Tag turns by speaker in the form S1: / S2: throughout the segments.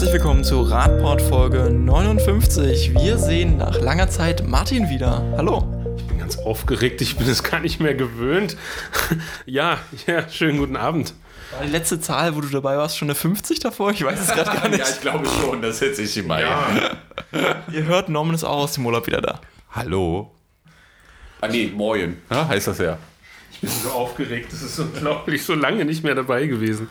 S1: herzlich willkommen zu Radport Folge 59. Wir sehen nach langer Zeit Martin wieder. Hallo.
S2: Ich bin ganz aufgeregt, ich bin es gar nicht mehr gewöhnt. ja, ja, schönen guten Abend.
S1: War die letzte Zahl, wo du dabei warst, schon eine 50 davor? Ich weiß es gerade gar nicht.
S3: ja, ich glaube schon, das setze ich mal. Ja.
S1: Ihr hört, Norman ist auch aus dem Urlaub wieder da.
S3: Hallo. Ah nee, moin, ja, heißt das ja.
S2: Ich bin so aufgeregt, das ist unglaublich so lange nicht mehr dabei gewesen.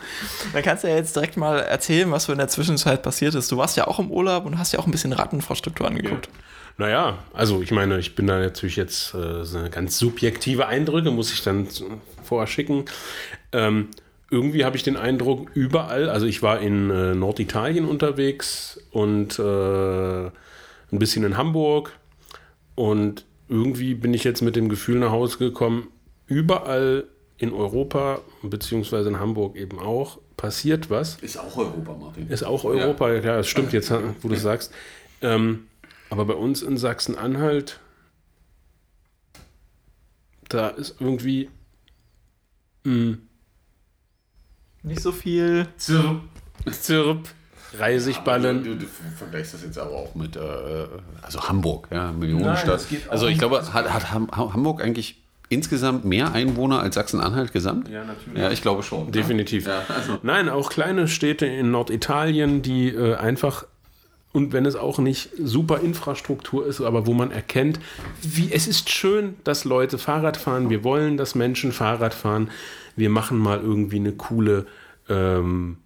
S1: Dann kannst du ja jetzt direkt mal erzählen, was so in der Zwischenzeit passiert ist. Du warst ja auch im Urlaub und hast ja auch ein bisschen Radinfrastruktur angeguckt. Ja.
S2: Naja, also ich meine, ich bin da natürlich jetzt äh, so ganz subjektive Eindrücke, muss ich dann vorher schicken. Ähm, irgendwie habe ich den Eindruck, überall, also ich war in äh, Norditalien unterwegs und äh, ein bisschen in Hamburg und irgendwie bin ich jetzt mit dem Gefühl nach Hause gekommen, überall in Europa, beziehungsweise in Hamburg eben auch, passiert was.
S3: Ist auch Europa, Martin.
S2: Ist auch Europa, ja, ja das stimmt jetzt, wo du sagst. Ähm, aber bei uns in Sachsen-Anhalt, da ist irgendwie. Mh, hm,
S1: nicht so viel.
S2: Zirp. Zirp. Reisigballen.
S3: Ja, du, du, vergleichst das jetzt aber auch mit, äh, also Hamburg, ja, Millionenstadt. Nein, also ich glaube, hat, hat Hamburg eigentlich insgesamt mehr Einwohner als Sachsen-Anhalt gesamt?
S2: Ja, natürlich.
S3: Ja, ich glaube schon.
S2: Definitiv. Ja, also. Nein, auch kleine Städte in Norditalien, die äh, einfach und wenn es auch nicht super Infrastruktur ist, aber wo man erkennt, wie es ist schön, dass Leute Fahrrad fahren. Wir wollen, dass Menschen Fahrrad fahren wir machen mal irgendwie eine coole ähm,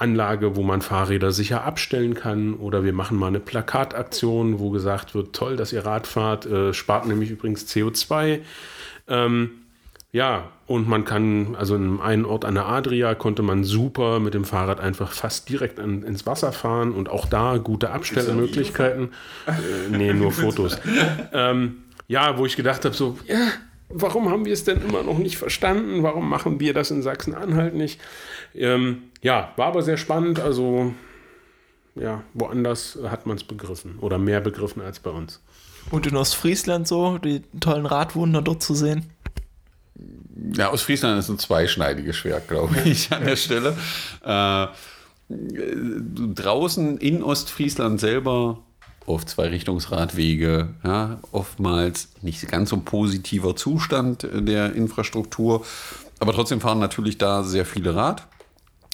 S2: Anlage, wo man Fahrräder sicher abstellen kann oder wir machen mal eine Plakataktion, wo gesagt wird, toll, dass ihr Rad fahrt, äh, spart nämlich übrigens CO2. Ähm, ja, und man kann, also in einem Ort an der Adria konnte man super mit dem Fahrrad einfach fast direkt an, ins Wasser fahren und auch da gute Abstellmöglichkeiten. Äh, nee, nur Fotos. ähm, ja, wo ich gedacht habe, so, ja, Warum haben wir es denn immer noch nicht verstanden? Warum machen wir das in Sachsen-Anhalt nicht? Ähm, ja, war aber sehr spannend. Also, ja, woanders hat man es begriffen oder mehr begriffen als bei uns.
S1: Und in Ostfriesland so, die tollen Radwunder dort zu sehen?
S3: Ja, Ostfriesland ist ein zweischneidiges Schwert, glaube ich, an der Stelle. Äh, draußen in Ostfriesland selber auf Zwei-Richtungsradwege, ja, oftmals nicht ganz so positiver Zustand der Infrastruktur, aber trotzdem fahren natürlich da sehr viele Rad,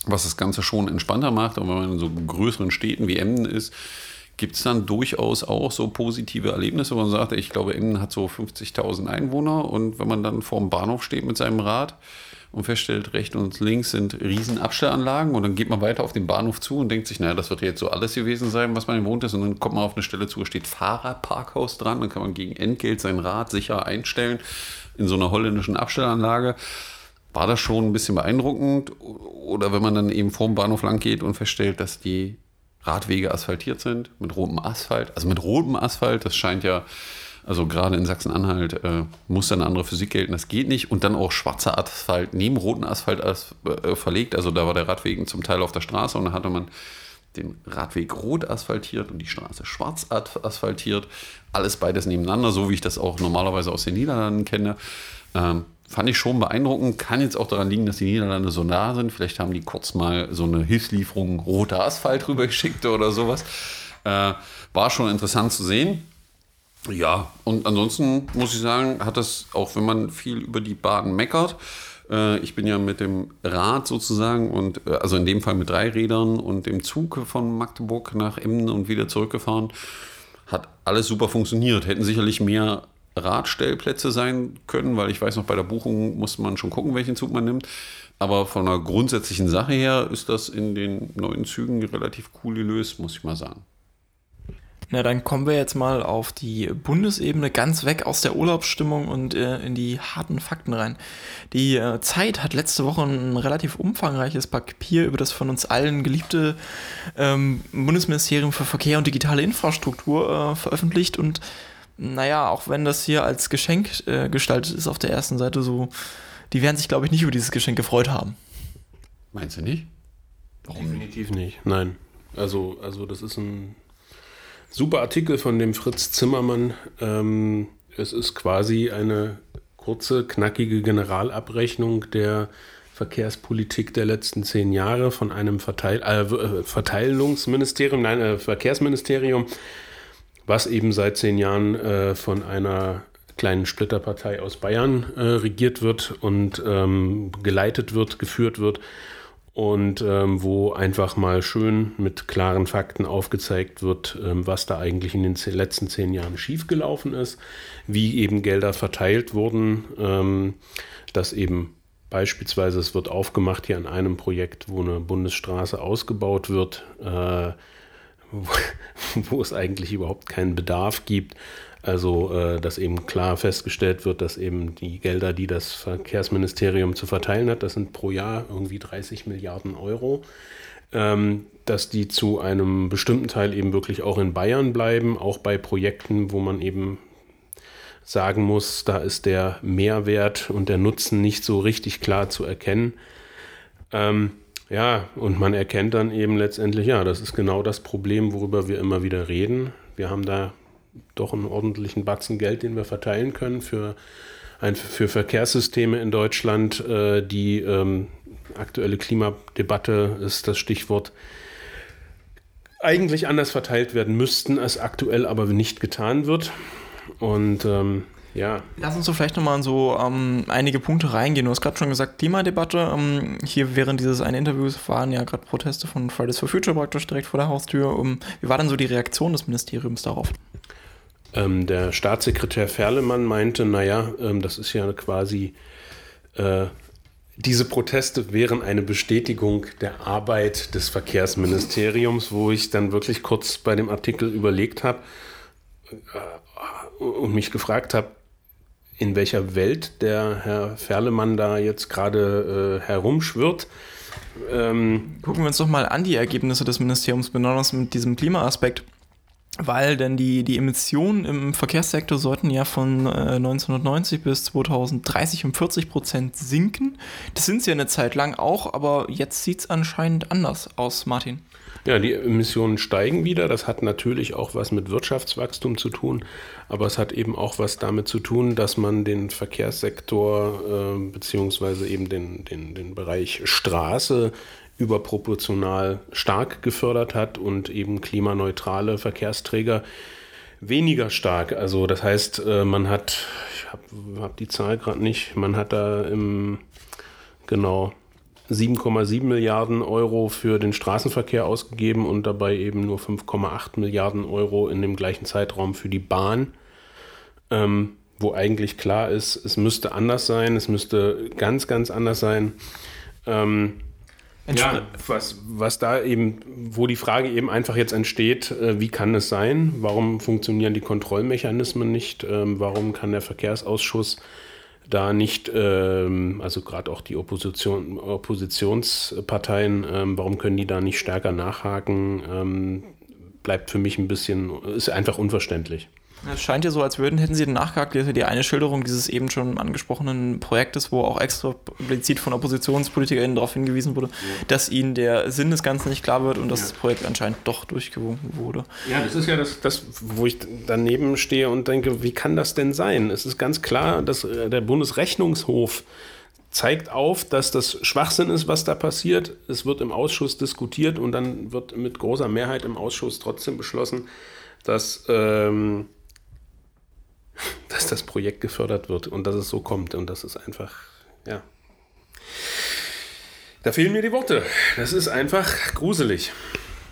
S3: was das Ganze schon entspannter macht. Und wenn man in so größeren Städten wie Emden ist, gibt es dann durchaus auch so positive Erlebnisse, wo man sagt, ich glaube, Emden hat so 50.000 Einwohner und wenn man dann vor dem Bahnhof steht mit seinem Rad, und feststellt, rechts und links sind riesen Abstellanlagen und dann geht man weiter auf den Bahnhof zu und denkt sich, naja, das wird jetzt so alles gewesen sein, was man gewohnt ist und dann kommt man auf eine Stelle zu, steht Fahrerparkhaus dran, dann kann man gegen Entgelt sein Rad sicher einstellen in so einer holländischen Abstellanlage. War das schon ein bisschen beeindruckend oder wenn man dann eben vorm Bahnhof lang geht und feststellt, dass die Radwege asphaltiert sind mit rotem Asphalt, also mit rotem Asphalt, das scheint ja also gerade in Sachsen-Anhalt äh, muss dann eine andere Physik gelten, das geht nicht. Und dann auch schwarzer Asphalt neben roten Asphalt äh, verlegt. Also da war der Radweg zum Teil auf der Straße und da hatte man den Radweg rot asphaltiert und die Straße schwarz asphaltiert. Alles beides nebeneinander, so wie ich das auch normalerweise aus den Niederlanden kenne. Ähm, fand ich schon beeindruckend. Kann jetzt auch daran liegen, dass die Niederlande so nah sind. Vielleicht haben die kurz mal so eine Hilfslieferung roter Asphalt rübergeschickt oder sowas. Äh, war schon interessant zu sehen. Ja, und ansonsten muss ich sagen, hat das, auch wenn man viel über die Bahn meckert, äh, ich bin ja mit dem Rad sozusagen und äh, also in dem Fall mit drei Rädern und dem Zug von Magdeburg nach Emden und wieder zurückgefahren, hat alles super funktioniert. Hätten sicherlich mehr Radstellplätze sein können, weil ich weiß noch, bei der Buchung musste man schon gucken, welchen Zug man nimmt. Aber von einer grundsätzlichen Sache her ist das in den neuen Zügen relativ cool gelöst, muss ich mal sagen.
S1: Na, dann kommen wir jetzt mal auf die Bundesebene ganz weg aus der Urlaubsstimmung und äh, in die harten Fakten rein. Die äh, Zeit hat letzte Woche ein relativ umfangreiches Papier über das von uns allen geliebte ähm, Bundesministerium für Verkehr und digitale Infrastruktur äh, veröffentlicht und naja, auch wenn das hier als Geschenk äh, gestaltet ist auf der ersten Seite so, die werden sich glaube ich nicht über dieses Geschenk gefreut haben.
S3: Meinst du nicht?
S2: Warum? Definitiv nicht, nein. Also, also das ist ein Super Artikel von dem Fritz Zimmermann. Ähm, es ist quasi eine kurze, knackige Generalabrechnung der Verkehrspolitik der letzten zehn Jahre von einem Verteil äh, Verteilungsministerium, nein, äh, Verkehrsministerium, was eben seit zehn Jahren äh, von einer kleinen Splitterpartei aus Bayern äh, regiert wird und ähm, geleitet wird, geführt wird und ähm, wo einfach mal schön mit klaren Fakten aufgezeigt wird, ähm, was da eigentlich in den letzten zehn Jahren schiefgelaufen ist, wie eben Gelder verteilt wurden, ähm, dass eben beispielsweise es wird aufgemacht hier an einem Projekt, wo eine Bundesstraße ausgebaut wird, äh, wo, es eigentlich überhaupt keinen Bedarf gibt, also, äh, dass eben klar festgestellt wird, dass eben die Gelder, die das Verkehrsministerium zu verteilen hat, das sind pro Jahr irgendwie 30 Milliarden Euro, ähm, dass die zu einem bestimmten Teil eben wirklich auch in Bayern bleiben, auch bei Projekten, wo man eben sagen muss, da ist der Mehrwert und der Nutzen nicht so richtig klar zu erkennen. Ähm, ja, und man erkennt dann eben letztendlich, ja, das ist genau das Problem, worüber wir immer wieder reden. Wir haben da doch einen ordentlichen Batzen Geld, den wir verteilen können für, ein, für Verkehrssysteme in Deutschland. Äh, die ähm, aktuelle Klimadebatte ist das Stichwort eigentlich anders verteilt werden müssten, als aktuell aber nicht getan wird. Und ähm, ja.
S1: Lass uns so vielleicht nochmal in so ähm, einige Punkte reingehen. Du hast gerade schon gesagt, Klimadebatte. Ähm, hier während dieses einen Interviews waren ja gerade Proteste von Fridays for Future praktisch direkt vor der Haustür. Um, wie war denn so die Reaktion des Ministeriums darauf?
S2: Ähm, der Staatssekretär Ferlemann meinte, naja, ähm, das ist ja quasi, äh, diese Proteste wären eine Bestätigung der Arbeit des Verkehrsministeriums, wo ich dann wirklich kurz bei dem Artikel überlegt habe äh, und mich gefragt habe, in welcher Welt der Herr Ferlemann da jetzt gerade äh, herumschwirrt.
S1: Ähm, Gucken wir uns doch mal an die Ergebnisse des Ministeriums, besonders mit diesem Klimaaspekt weil denn die, die Emissionen im Verkehrssektor sollten ja von äh, 1990 bis 2030 um 40 Prozent sinken. Das sind sie ja eine Zeit lang auch, aber jetzt sieht es anscheinend anders aus, Martin.
S2: Ja, die Emissionen steigen wieder. Das hat natürlich auch was mit Wirtschaftswachstum zu tun, aber es hat eben auch was damit zu tun, dass man den Verkehrssektor äh, beziehungsweise eben den, den, den Bereich Straße überproportional stark gefördert hat und eben klimaneutrale Verkehrsträger weniger stark. Also das heißt, äh, man hat, ich habe hab die Zahl gerade nicht, man hat da im, genau 7,7 Milliarden Euro für den Straßenverkehr ausgegeben und dabei eben nur 5,8 Milliarden Euro in dem gleichen Zeitraum für die Bahn. Ähm, wo eigentlich klar ist, es müsste anders sein, es müsste ganz, ganz anders sein. Ähm, ja, was, was da eben, wo die Frage eben einfach jetzt entsteht, äh, wie kann es sein? Warum funktionieren die Kontrollmechanismen nicht? Ähm, warum kann der Verkehrsausschuss da nicht, ähm, also gerade auch die Opposition, Oppositionsparteien, ähm, warum können die da nicht stärker nachhaken? Ähm, bleibt für mich ein bisschen, ist einfach unverständlich.
S1: Es scheint ja so, als würden, hätten sie den nachgehakt, die eine Schilderung dieses eben schon angesprochenen Projektes, wo auch explizit von OppositionspolitikerInnen darauf hingewiesen wurde, ja. dass ihnen der Sinn des Ganzen nicht klar wird und dass ja. das Projekt anscheinend doch durchgewunken wurde.
S2: Ja, das ist ja das, das, wo ich daneben stehe und denke, wie kann das denn sein? Es ist ganz klar, dass äh, der Bundesrechnungshof zeigt auf, dass das Schwachsinn ist, was da passiert. Es wird im Ausschuss diskutiert und dann wird mit großer Mehrheit im Ausschuss trotzdem beschlossen, dass ähm, dass das Projekt gefördert wird und dass es so kommt. Und das ist einfach, ja. Da fehlen mir die Worte. Das ist einfach gruselig.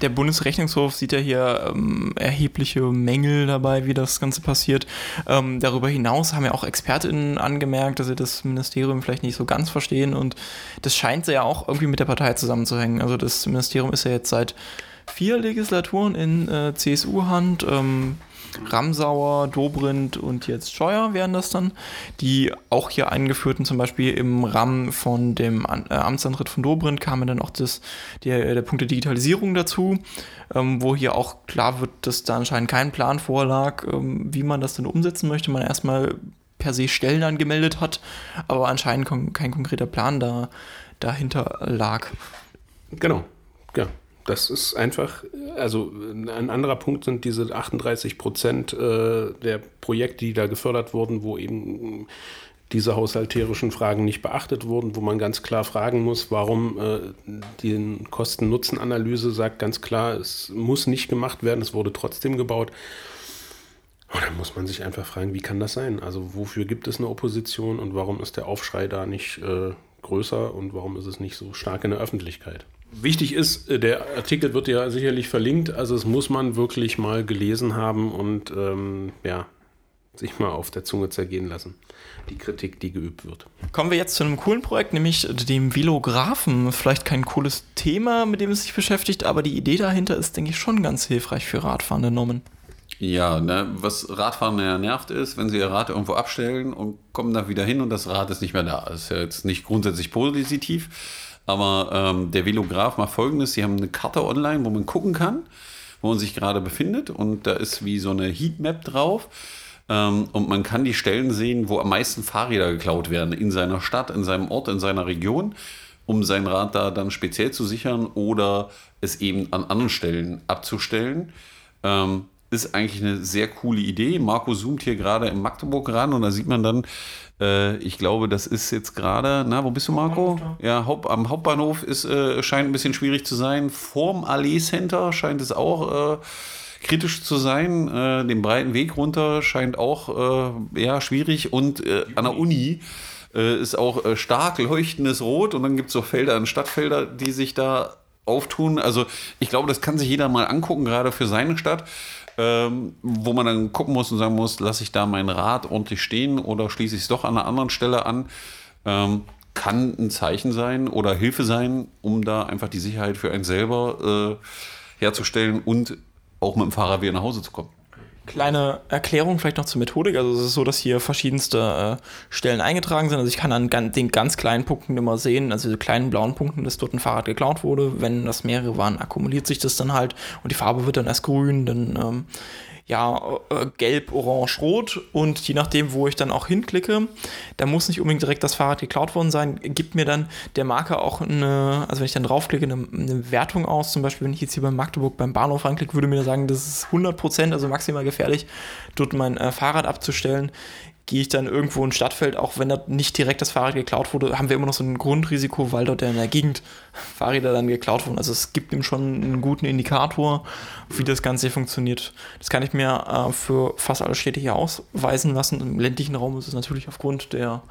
S1: Der Bundesrechnungshof sieht ja hier ähm, erhebliche Mängel dabei, wie das Ganze passiert. Ähm, darüber hinaus haben ja auch ExpertInnen angemerkt, dass sie das Ministerium vielleicht nicht so ganz verstehen und das scheint ja auch irgendwie mit der Partei zusammenzuhängen. Also das Ministerium ist ja jetzt seit vier Legislaturen in äh, CSU-Hand. Ähm, Ramsauer, Dobrindt und jetzt Scheuer wären das dann, die auch hier eingeführten, zum Beispiel im Rahmen von dem äh, Amtsantritt von Dobrindt kamen dann auch das, der, der Punkt der Digitalisierung dazu, ähm, wo hier auch klar wird, dass da anscheinend kein Plan vorlag, ähm, wie man das dann umsetzen möchte. Man erstmal per se Stellen angemeldet hat, aber anscheinend kein konkreter Plan da, dahinter lag.
S2: Genau, ja das ist einfach, also ein anderer Punkt sind diese 38 Prozent äh, der Projekte, die da gefördert wurden, wo eben diese haushalterischen Fragen nicht beachtet wurden, wo man ganz klar fragen muss, warum äh, die Kosten-Nutzen-Analyse sagt ganz klar, es muss nicht gemacht werden, es wurde trotzdem gebaut. Und dann muss man sich einfach fragen, wie kann das sein? Also wofür gibt es eine Opposition und warum ist der Aufschrei da nicht äh, größer und warum ist es nicht so stark in der Öffentlichkeit? Wichtig ist, äh, der Artikel wird ja sicherlich verlinkt, also es muss man wirklich mal gelesen haben und ähm, ja, sich mal auf der Zunge zergehen lassen, die Kritik, die geübt wird.
S1: Kommen wir jetzt zu einem coolen Projekt, nämlich dem Velographen. Vielleicht kein cooles Thema, mit dem es sich beschäftigt, aber die Idee dahinter ist, denke ich, schon ganz hilfreich für Radfahrende Norman.
S3: Ja, ne, was Radfahren ja nervt ist, wenn sie ihr Rad irgendwo abstellen und kommen da wieder hin und das Rad ist nicht mehr da. Das ist ja jetzt nicht grundsätzlich positiv, aber ähm, der Velograph macht folgendes: Sie haben eine Karte online, wo man gucken kann, wo man sich gerade befindet und da ist wie so eine Heatmap drauf. Ähm, und man kann die Stellen sehen, wo am meisten Fahrräder geklaut werden in seiner Stadt, in seinem Ort, in seiner Region, um sein Rad da dann speziell zu sichern oder es eben an anderen Stellen abzustellen. Ähm, ist eigentlich eine sehr coole Idee. Marco zoomt hier gerade in Magdeburg ran und da sieht man dann, äh, ich glaube, das ist jetzt gerade, na, wo bist du, Marco? Ja, Haupt, am Hauptbahnhof ist, äh, scheint ein bisschen schwierig zu sein. Vorm Allee Center scheint es auch äh, kritisch zu sein. Äh, den breiten Weg runter scheint auch äh, ja, schwierig und äh, an der Uni ist auch stark leuchtendes Rot und dann gibt es so Felder und Stadtfelder, die sich da auftun. Also ich glaube, das kann sich jeder mal angucken, gerade für seine Stadt ähm, wo man dann gucken muss und sagen muss, lasse ich da mein Rad ordentlich stehen oder schließe ich es doch an einer anderen Stelle an, ähm, kann ein Zeichen sein oder Hilfe sein, um da einfach die Sicherheit für einen selber äh, herzustellen und auch mit dem Fahrrad wieder nach Hause zu kommen.
S1: Kleine Erklärung vielleicht noch zur Methodik. Also es ist so, dass hier verschiedenste äh, Stellen eingetragen sind. Also ich kann an den ganz kleinen Punkten immer sehen, also diese kleinen blauen Punkten, dass dort ein Fahrrad geklaut wurde. Wenn das mehrere waren, akkumuliert sich das dann halt und die Farbe wird dann erst grün, dann ähm, ja, äh, gelb, orange, rot. Und je nachdem, wo ich dann auch hinklicke, da muss nicht unbedingt direkt das Fahrrad geklaut worden sein, gibt mir dann der Marker auch eine, also wenn ich dann draufklicke, eine, eine Wertung aus, zum Beispiel, wenn ich jetzt hier bei Magdeburg beim Bahnhof reinklicke, würde mir sagen, das ist 100%, also maximal gefährlich, dort mein äh, Fahrrad abzustellen gehe ich dann irgendwo in Stadtfeld, auch wenn da nicht direkt das Fahrrad geklaut wurde, haben wir immer noch so ein Grundrisiko, weil dort in der Gegend Fahrräder dann geklaut wurden. Also es gibt ihm schon einen guten Indikator, wie das Ganze funktioniert. Das kann ich mir äh, für fast alle Städte hier ausweisen lassen. Im ländlichen Raum ist es natürlich aufgrund der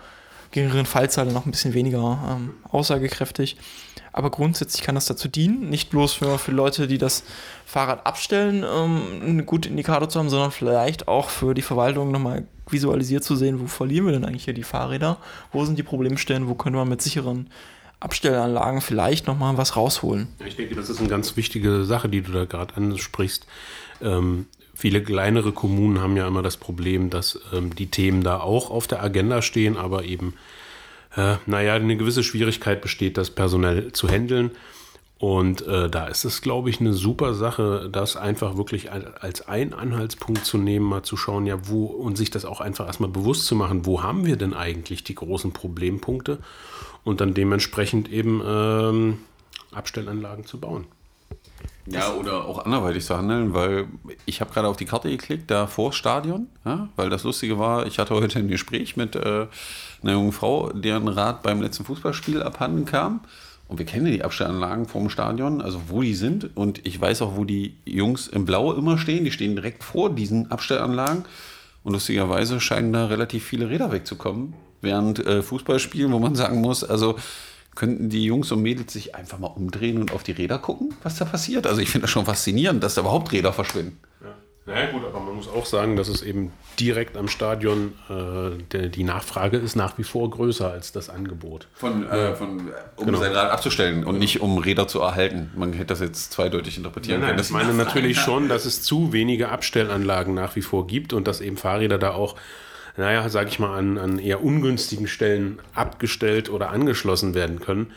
S1: geringeren Fallzahl noch ein bisschen weniger ähm, aussagekräftig. Aber grundsätzlich kann das dazu dienen, nicht bloß für, für Leute, die das Fahrrad abstellen, ähm, einen guten Indikator zu haben, sondern vielleicht auch für die Verwaltung nochmal visualisiert zu sehen, wo verlieren wir denn eigentlich hier die Fahrräder, wo sind die Problemstellen, wo können wir mit sicheren Abstellanlagen vielleicht nochmal was rausholen.
S2: Ich denke, das ist eine ganz wichtige Sache, die du da gerade ansprichst. Ähm, viele kleinere Kommunen haben ja immer das Problem, dass ähm, die Themen da auch auf der Agenda stehen, aber eben äh, naja, eine gewisse Schwierigkeit besteht, das personell zu handeln. Und äh, da ist es, glaube ich, eine super Sache, das einfach wirklich als einen Anhaltspunkt zu nehmen, mal zu schauen, ja, wo und sich das auch einfach erstmal bewusst zu machen, wo haben wir denn eigentlich die großen Problempunkte und dann dementsprechend eben ähm, Abstellanlagen zu bauen.
S3: Ja, oder auch anderweitig zu handeln, weil ich habe gerade auf die Karte geklickt, da vor Stadion, ja, weil das Lustige war, ich hatte heute ein Gespräch mit äh, einer jungen Frau, deren Rad beim letzten Fußballspiel abhanden kam. Und wir kennen die Abstellanlagen vom Stadion, also wo die sind. Und ich weiß auch, wo die Jungs im Blau immer stehen. Die stehen direkt vor diesen Abstellanlagen. Und lustigerweise scheinen da relativ viele Räder wegzukommen. Während äh, Fußballspielen, wo man sagen muss, also könnten die Jungs und Mädels sich einfach mal umdrehen und auf die Räder gucken, was da passiert. Also ich finde das schon faszinierend, dass da überhaupt Räder verschwinden.
S2: Ja. Naja gut, aber man muss auch sagen, dass es eben direkt am Stadion äh, der, die Nachfrage ist nach wie vor größer als das Angebot.
S3: Von, äh, von um genau. sein Rad abzustellen und nicht um Räder zu erhalten. Man hätte das jetzt zweideutig interpretieren
S2: nein, nein, können. Ich meine natürlich schon, dass es zu wenige Abstellanlagen nach wie vor gibt und dass eben Fahrräder da auch naja, sage ich mal, an, an eher ungünstigen Stellen abgestellt oder angeschlossen werden können.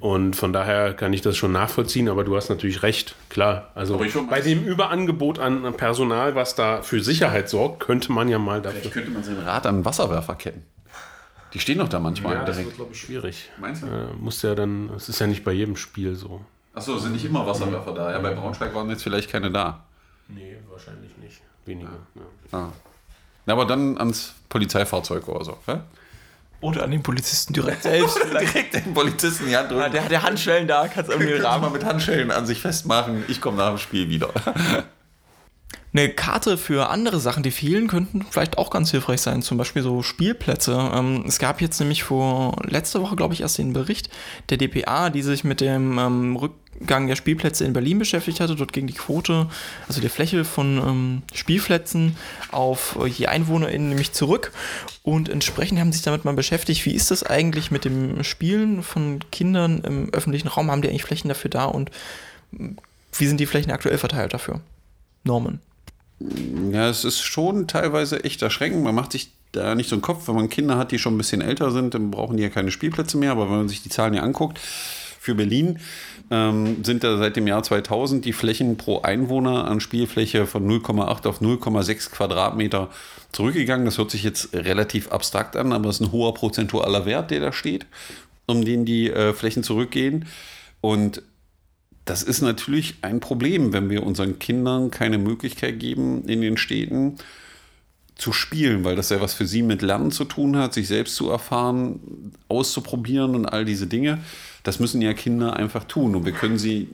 S2: Und von daher kann ich das schon nachvollziehen, aber du hast natürlich recht, klar. Also bei dem Überangebot an Personal, was da für Sicherheit sorgt, könnte man ja mal
S3: dafür. Vielleicht könnte man sein Rad an Wasserwerfer kennen. Die stehen doch da manchmal
S2: ja, direkt. Das wird, glaube ich, schwierig. Meinst du? Äh, muss ja dann, es ist ja nicht bei jedem Spiel so.
S3: Achso, sind nicht immer Wasserwerfer da. Ja, bei Braunschweig waren jetzt vielleicht keine da.
S2: Nee, wahrscheinlich nicht. Weniger.
S3: Ja. Ah. Ja. Aber dann ans Polizeifahrzeug oder so. Ja?
S1: Oder an den Polizisten direkt selbst.
S3: Direkt den Polizisten die Hand drücken.
S1: der hat ja Handschellen da, kannst irgendwie den Rahmen
S3: mal mit Handschellen an sich festmachen. Ich komme nach dem Spiel wieder.
S1: Eine Karte für andere Sachen, die fehlen, könnten vielleicht auch ganz hilfreich sein. Zum Beispiel so Spielplätze. Ähm, es gab jetzt nämlich vor letzter Woche, glaube ich, erst den Bericht der DPA, die sich mit dem ähm, Rückgang der Spielplätze in Berlin beschäftigt hatte. Dort ging die Quote, also die Fläche von ähm, Spielplätzen auf äh, je EinwohnerInnen nämlich zurück. Und entsprechend haben sich damit mal beschäftigt, wie ist das eigentlich mit dem Spielen von Kindern im öffentlichen Raum? Haben die eigentlich Flächen dafür da und mm, wie sind die Flächen aktuell verteilt dafür? Norman.
S3: Ja, es ist schon teilweise echt erschreckend. Man macht sich da nicht so einen Kopf. Wenn man Kinder hat, die schon ein bisschen älter sind, dann brauchen die ja keine Spielplätze mehr. Aber wenn man sich die Zahlen hier anguckt, für Berlin ähm, sind da seit dem Jahr 2000 die Flächen pro Einwohner an Spielfläche von 0,8 auf 0,6 Quadratmeter zurückgegangen. Das hört sich jetzt relativ abstrakt an, aber es ist ein hoher prozentualer Wert, der da steht, um den die äh, Flächen zurückgehen. Und das ist natürlich ein Problem, wenn wir unseren Kindern keine Möglichkeit geben, in den Städten zu spielen, weil das ja was für sie mit Lernen zu tun hat, sich selbst zu erfahren, auszuprobieren und all diese Dinge. Das müssen ja Kinder einfach tun. Und wir können sie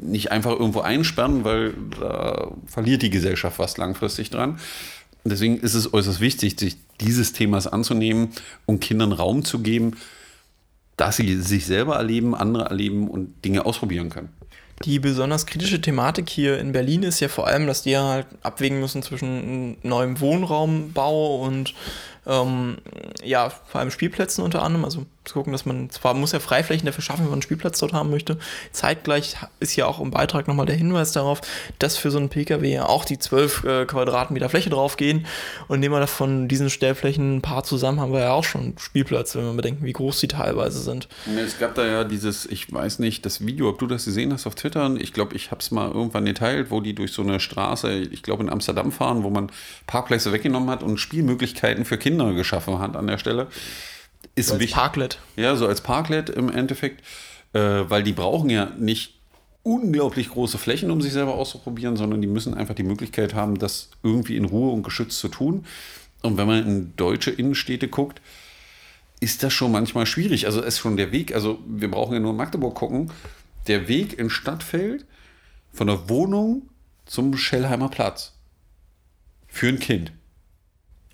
S3: nicht einfach irgendwo einsperren, weil da verliert die Gesellschaft was langfristig dran. Deswegen ist es äußerst wichtig, sich dieses Themas anzunehmen und Kindern Raum zu geben, dass sie sich selber erleben, andere erleben und Dinge ausprobieren können.
S1: Die besonders kritische Thematik hier in Berlin ist ja vor allem, dass die halt abwägen müssen zwischen neuem Wohnraumbau und ähm, ja, vor allem Spielplätzen unter anderem. Also zu gucken, dass man zwar muss ja Freiflächen dafür schaffen, wenn man einen Spielplatz dort haben möchte. Zeitgleich ist ja auch im Beitrag nochmal der Hinweis darauf, dass für so einen Pkw ja auch die 12 äh, Quadratmeter Fläche draufgehen. Und nehmen wir davon diesen Stellflächen ein paar zusammen, haben wir ja auch schon Spielplatz, wenn wir bedenken, wie groß die teilweise sind.
S3: Es gab da ja dieses, ich weiß nicht, das Video, ob du das gesehen hast auf Twitter. Ich glaube, ich habe es mal irgendwann geteilt, wo die durch so eine Straße, ich glaube in Amsterdam fahren, wo man Parkplätze weggenommen hat und Spielmöglichkeiten für Kinder geschaffen hat an der Stelle. Ist
S1: So als
S3: wichtig.
S1: Parklet.
S3: Ja, so als Parklet im Endeffekt, äh, weil die brauchen ja nicht unglaublich große Flächen, um sich selber auszuprobieren, sondern die müssen einfach die Möglichkeit haben, das irgendwie in Ruhe und geschützt zu tun. Und wenn man in deutsche Innenstädte guckt, ist das schon manchmal schwierig. Also ist schon der Weg, also wir brauchen ja nur in Magdeburg gucken, der Weg in Stadtfeld von der Wohnung zum Schellheimer Platz für ein Kind.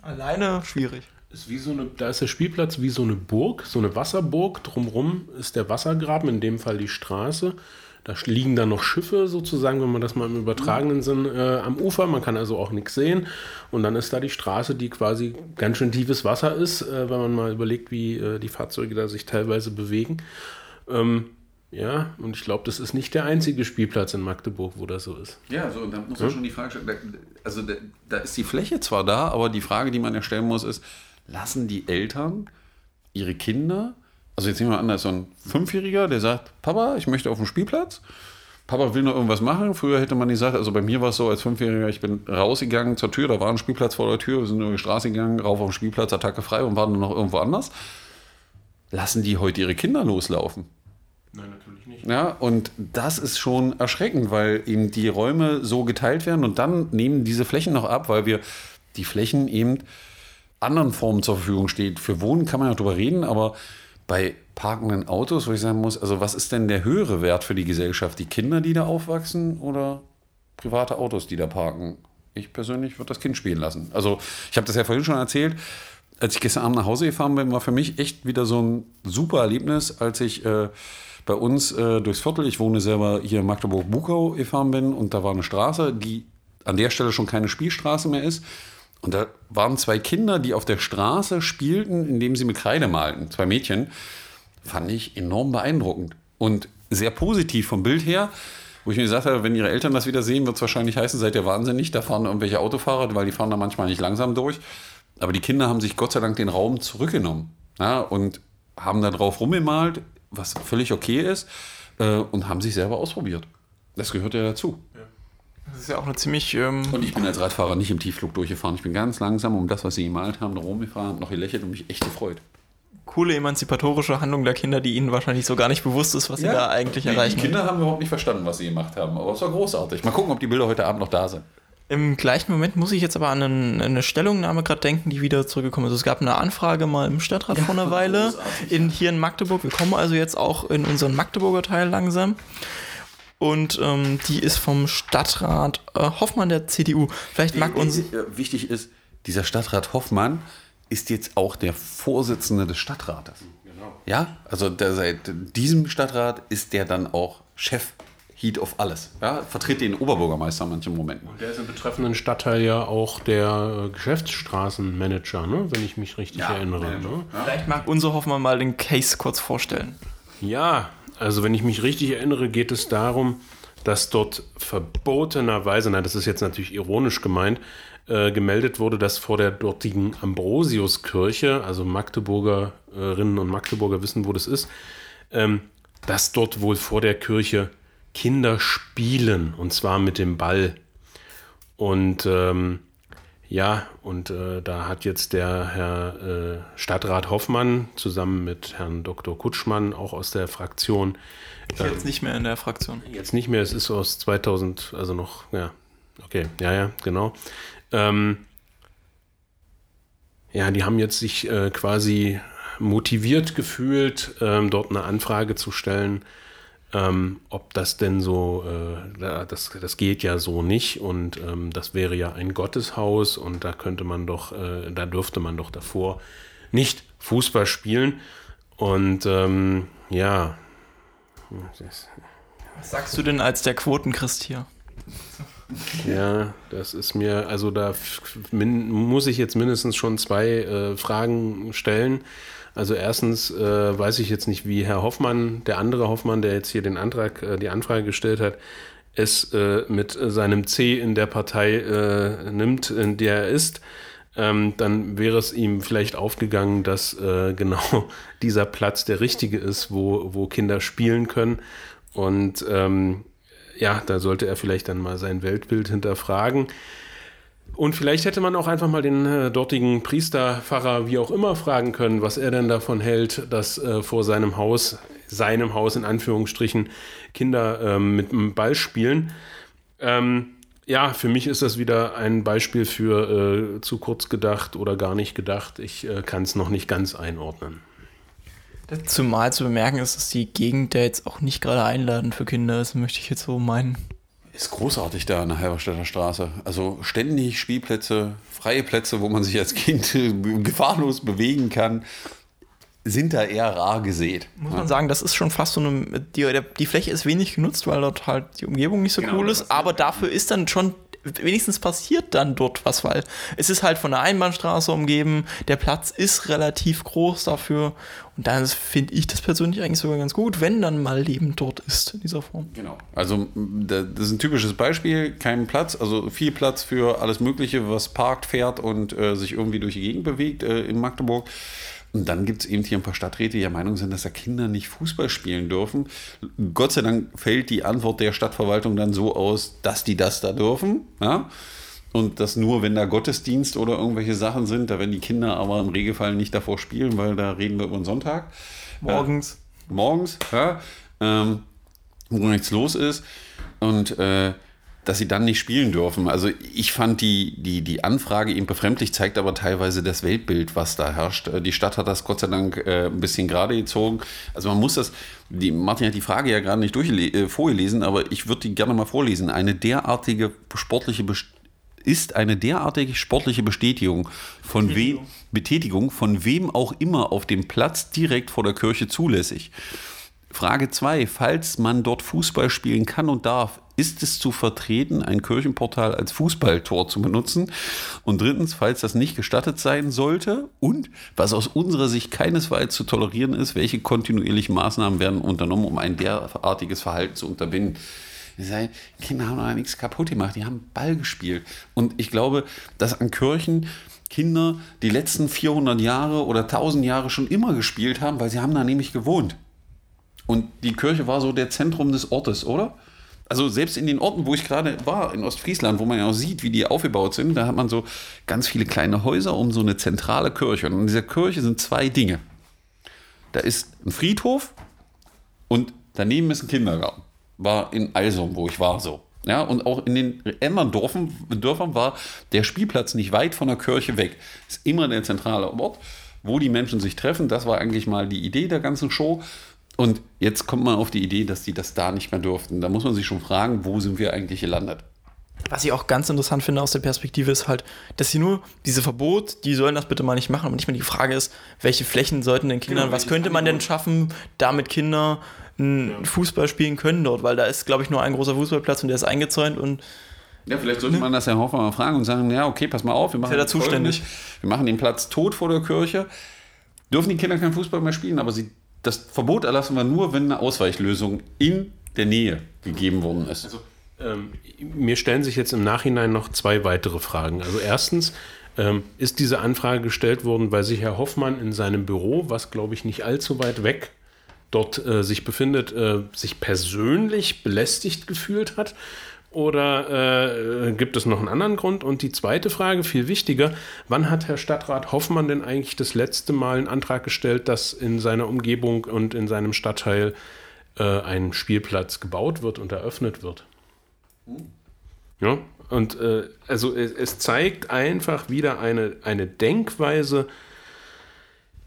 S1: Alleine schwierig.
S2: Ist wie so eine, da ist der Spielplatz wie so eine Burg, so eine Wasserburg. Drumrum ist der Wassergraben, in dem Fall die Straße. Da liegen dann noch Schiffe sozusagen, wenn man das mal im übertragenen Sinn äh, am Ufer. Man kann also auch nichts sehen. Und dann ist da die Straße, die quasi ganz schön tiefes Wasser ist, äh, wenn man mal überlegt, wie äh, die Fahrzeuge da sich teilweise bewegen. Ähm, ja, und ich glaube, das ist nicht der einzige Spielplatz in Magdeburg, wo das so ist.
S3: Ja, so, da muss man schon die Frage stellen, also da, da ist die Fläche zwar da, aber die Frage, die man ja stellen muss, ist, lassen die Eltern ihre Kinder, also jetzt nehmen wir an, da ist so ein Fünfjähriger, der sagt, Papa, ich möchte auf den Spielplatz, Papa will noch irgendwas machen. Früher hätte man gesagt, also bei mir war es so, als Fünfjähriger, ich bin rausgegangen zur Tür, da war ein Spielplatz vor der Tür, wir sind über die Straße gegangen, rauf auf den Spielplatz, Attacke frei und waren dann noch irgendwo anders. Lassen die heute ihre Kinder loslaufen?
S2: Nein, natürlich nicht.
S3: Ja, und das ist schon erschreckend, weil eben die Räume so geteilt werden und dann nehmen diese Flächen noch ab, weil wir die Flächen eben anderen Formen zur Verfügung steht. Für Wohnen kann man ja drüber reden, aber bei parkenden Autos, wo ich sagen muss, also was ist denn der höhere Wert für die Gesellschaft? Die Kinder, die da aufwachsen oder private Autos, die da parken? Ich persönlich würde das Kind spielen lassen. Also ich habe das ja vorhin schon erzählt. Als ich gestern Abend nach Hause gefahren bin, war für mich echt wieder so ein super Erlebnis, als ich äh, bei uns äh, durchs Viertel, ich wohne selber hier in Magdeburg-Bukau gefahren bin und da war eine Straße, die an der Stelle schon keine Spielstraße mehr ist. Und da waren zwei Kinder, die auf der Straße spielten, indem sie mit Kreide malten. Zwei Mädchen. Fand ich enorm beeindruckend. Und sehr positiv vom Bild her, wo ich mir gesagt habe, wenn ihre Eltern das wieder sehen, wird es wahrscheinlich heißen, seid ihr wahnsinnig, da fahren irgendwelche Autofahrer, weil die fahren da manchmal nicht langsam durch. Aber die Kinder haben sich Gott sei Dank den Raum zurückgenommen ja, und haben da drauf rumgemalt, was völlig okay ist, äh, und haben sich selber ausprobiert. Das gehört ja dazu.
S1: Das ist ja auch eine ziemlich ähm,
S3: Und ich bin als Radfahrer nicht im Tiefflug durchgefahren. Ich bin ganz langsam um das, was sie gemalt haben, rumgefahren, hab noch gelächelt und mich echt gefreut.
S1: coole emanzipatorische Handlung der Kinder, die ihnen wahrscheinlich so gar nicht bewusst ist, was sie da eigentlich
S3: die,
S1: erreichen.
S3: Die Kinder haben überhaupt nicht verstanden, was sie gemacht haben, aber es war großartig. Mal gucken, ob die Bilder heute Abend noch da sind.
S1: Im gleichen Moment muss ich jetzt aber an einen, eine Stellungnahme gerade denken, die wieder zurückgekommen ist. Es gab eine Anfrage mal im Stadtrat vor einer Weile in, hier in Magdeburg. Wir kommen also jetzt auch in unseren Magdeburger Teil langsam. Und ähm, die ist vom Stadtrat äh, Hoffmann der CDU. Vielleicht mag uns.
S3: Äh, Wichtig ist, dieser Stadtrat Hoffmann ist jetzt auch der Vorsitzende des Stadtrates. Ja, also der, seit diesem Stadtrat ist der dann auch Chef, Heat of alles. Ja, vertritt den Oberbürgermeister in manchen Momenten.
S2: Der ist im betreffenden Stadtteil ja auch der äh, Geschäftsstraßenmanager, ne? wenn ich mich richtig erinnere. Ne?
S1: Vielleicht mag unser Hoffmann mal den Case kurz vorstellen.
S2: Ja, also wenn ich mich richtig erinnere, geht es darum, dass dort verbotenerweise, nein, das ist jetzt natürlich ironisch gemeint, äh, gemeldet wurde, dass vor der dortigen Ambrosiuskirche, also Magdeburgerinnen und Magdeburger wissen, wo das ist, ähm, dass dort wohl vor der Kirche Kinder spielen und zwar mit dem Ball. Und ähm, ja, und äh, da hat jetzt der Herr äh, Stadtrat Hoffmann zusammen mit Herrn Dr. Kutschmann, auch aus der Fraktion,
S1: Ist jetzt nicht mehr in der Fraktion.
S2: jetzt nicht mehr, es ist aus 2000, also noch, ja, okay, ja, ja, genau. Ähm, ja, die haben jetzt sich äh, quasi motiviert gefühlt, ähm, dort eine Anfrage zu stellen, ähm, ob das denn so, äh, da- das, das geht ja so nicht und ähm, das wäre ja ein Gotteshaus und da könnte man doch, äh, da dürfte man doch davor nicht Fußball spielen und ähm, ja,
S1: Was sagst du denn als der Quotenchrist hier?
S2: Ja, das ist mir, also da muss ich jetzt mindestens schon zwei äh, Fragen stellen. Also erstens äh, weiß ich jetzt nicht, wie Herr Hoffmann, der andere Hoffmann, der jetzt hier den Antrag, äh, die Anfrage gestellt hat, es äh, mit seinem C in der Partei äh, nimmt, in der er ist. Ähm, dann wäre es ihm vielleicht aufgegangen, dass äh, genau dieser Platz der richtige ist, wo, wo Kinder spielen können. Und ähm, ja, da sollte er vielleicht dann mal sein Weltbild hinterfragen. Und vielleicht hätte man auch einfach mal den äh, dortigen Priester, Pfarrer, wie auch immer, fragen können, was er denn davon hält, dass äh, vor seinem Haus, seinem Haus in Anführungsstrichen, Kinder ähm, mit dem Ball spielen. Ähm, ja, für mich ist das wieder ein Beispiel für äh, zu kurz gedacht oder gar nicht gedacht. Ich äh, kann es noch nicht ganz einordnen.
S1: Zumal zu bemerken ist, dass die Gegend ja jetzt auch nicht gerade einladend für Kinder ist, möchte ich jetzt so meinen.
S3: Ist großartig da an der Halberstädter Straße. Also ständig Spielplätze, freie Plätze, wo man sich als Kind gefahrlos bewegen kann, sind da eher rar gesät.
S1: Muss man sagen, das ist schon fast so eine. Die, die Fläche ist wenig genutzt, weil dort halt die Umgebung nicht so
S3: Genau,
S1: cool ist. Aber dafür ist dann schon. Wenigstens passiert dann dort was, weil es ist halt von der Einbahnstraße umgeben. Der Platz ist relativ groß dafür. Und dann finde ich das persönlich eigentlich sogar ganz gut, wenn dann mal Leben dort ist in dieser Form.
S3: Genau. Also m, da- das ist ein typisches Beispiel, kein Platz, also viel Platz für alles Mögliche, was parkt, fährt und äh, sich irgendwie durch die Gegend bewegt äh, in Magdeburg. Und dann gibt es eben hier ein paar Stadträte, die der Meinung sind, dass da Kinder nicht Fußball spielen dürfen. Gott sei Dank fällt die Antwort der Stadtverwaltung dann so aus, dass die das da dürfen. Ja? Und das nur, wenn da Gottesdienst oder irgendwelche Sachen sind, da werden die Kinder aber im Regelfall nicht davor spielen, weil da reden wir über den Sonntag
S1: Morgens.
S3: morgens, ja, ähm, wo nichts los ist und äh, dass sie dann nicht spielen dürfen. Also ich fand die, die, die Anfrage eben befremdlich, zeigt aber teilweise das Weltbild, was da herrscht. Äh, Die Stadt hat das Gott sei Dank äh, ein bisschen gerade gezogen. Also man muss das, die, Martin hat die Frage ja gerade nicht durchgele- äh, vorgelesen, aber ich würde die gerne mal vorlesen. Eine derartige sportliche Best ist eine derartige sportliche Bestätigung von wem Betätigung von wem auch immer auf dem Platz direkt vor der Kirche zulässig. Frage 2. Falls man dort Fußball spielen kann und darf, ist es zu vertreten, ein Kirchenportal als Fußballtor zu benutzen? Und drittens, falls das nicht gestattet sein sollte und was aus unserer Sicht keinesfalls zu tolerieren ist, welche kontinuierlichen Maßnahmen werden unternommen, um ein derartiges Verhalten zu unterbinden? Sage, Kinder haben doch nichts kaputt gemacht, die haben Ball gespielt. Und ich glaube, dass an Kirchen Kinder die letzten 400 Jahre oder 1000 Jahre schon immer gespielt haben, weil sie haben da nämlich gewohnt. Und die Kirche war so der Zentrum des Ortes, oder? Also selbst in den Orten, wo ich gerade war, in Ostfriesland, wo man ja auch sieht, wie die aufgebaut sind, da hat man so ganz viele kleine Häuser um so eine zentrale Kirche. Und in dieser Kirche sind zwei Dinge. Da ist ein Friedhof und daneben ist ein Kindergarten. War in Alsum, wo ich war, so. Ja, und auch in den anderen Dörfern, Dörfern war der Spielplatz nicht weit von der Kirche weg. Ist immer der zentrale Ort, wo die Menschen sich treffen. Das war eigentlich mal die Idee der ganzen Show. Und jetzt kommt man auf die Idee, dass die das da nicht mehr durften. Da muss man sich schon fragen, wo sind wir eigentlich gelandet?
S1: Was ich auch ganz interessant finde aus der Perspektive ist halt, dass sie nur diese Verbot, die sollen das bitte mal nicht machen. Und nicht mehr die Frage ist, welche Flächen sollten den Kindern,
S3: Genau,
S1: was könnte man denn schaffen, damit Kinder einen Fußball spielen können dort? Weil da ist, glaube ich, nur ein großer Fußballplatz und der ist eingezäunt und
S3: Ja, vielleicht sollte man das Herr Hoffmann mal fragen und sagen, ja, okay, pass mal auf, wir machen,
S1: da
S3: jetzt folgendes.
S1: zuständig?
S3: wir machen den Platz tot vor der Kirche, dürfen die Kinder keinen Fußball mehr spielen, aber sie, das Verbot erlassen wir nur, wenn eine Ausweichlösung in der Nähe gegeben worden ist.
S2: Ähm, mir stellen sich jetzt im Nachhinein noch zwei weitere Fragen. Also erstens, ähm, ist diese Anfrage gestellt worden, weil sich Herr Hoffmann in seinem Büro, was glaube ich nicht allzu weit weg dort äh, sich befindet, äh, sich persönlich belästigt gefühlt hat? Oder äh, gibt es noch einen anderen Grund? Und die zweite Frage, viel wichtiger, wann hat Herr Stadtrat Hoffmann denn eigentlich das letzte Mal einen Antrag gestellt, dass in seiner Umgebung und in seinem Stadtteil äh, ein Spielplatz gebaut wird und eröffnet wird? Ja, und äh, also es, es zeigt einfach wieder eine, eine Denkweise,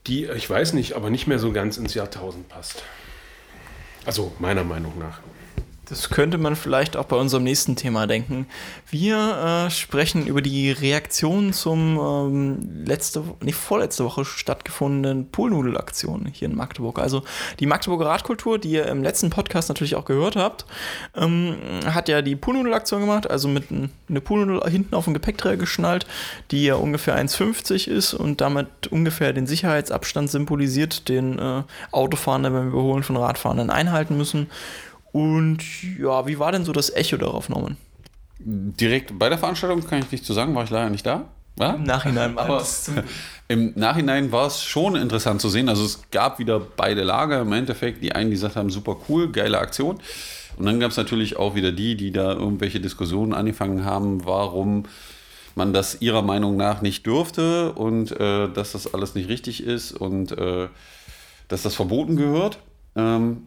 S2: die, ich weiß nicht, aber nicht mehr so ganz ins Jahrtausend passt. Also meiner Meinung nach.
S1: Das könnte man vielleicht auch bei unserem nächsten Thema denken. Wir äh, sprechen über die Reaktion zum ähm, letzte, nee, vorletzte Woche stattgefundenen Poolnudelaktion hier in Magdeburg. Also die Magdeburger Radkultur, die ihr im letzten Podcast natürlich auch gehört habt, ähm, hat ja die Poolnudelaktion gemacht, also mit n- eine Poolnudel hinten auf den Gepäckträger geschnallt, die ja ungefähr 1,50 ist und damit ungefähr den Sicherheitsabstand symbolisiert, den äh, Autofahrende beim Überholen von Radfahrenden einhalten müssen. Und ja, wie war denn so das Echo darauf, Norman?
S3: Direkt bei der Veranstaltung kann ich nicht zu sagen, war ich leider nicht da. Ja?
S1: Im Nachhinein,
S3: Aber im Nachhinein war es schon interessant zu sehen. Also es gab wieder beide Lager im Endeffekt. Die einen, die gesagt haben, super cool, geile Aktion. Und dann gab es natürlich auch wieder die, die da irgendwelche Diskussionen angefangen haben, warum man das ihrer Meinung nach nicht dürfte und äh, dass das alles nicht richtig ist und äh, dass das verboten gehört. Ähm,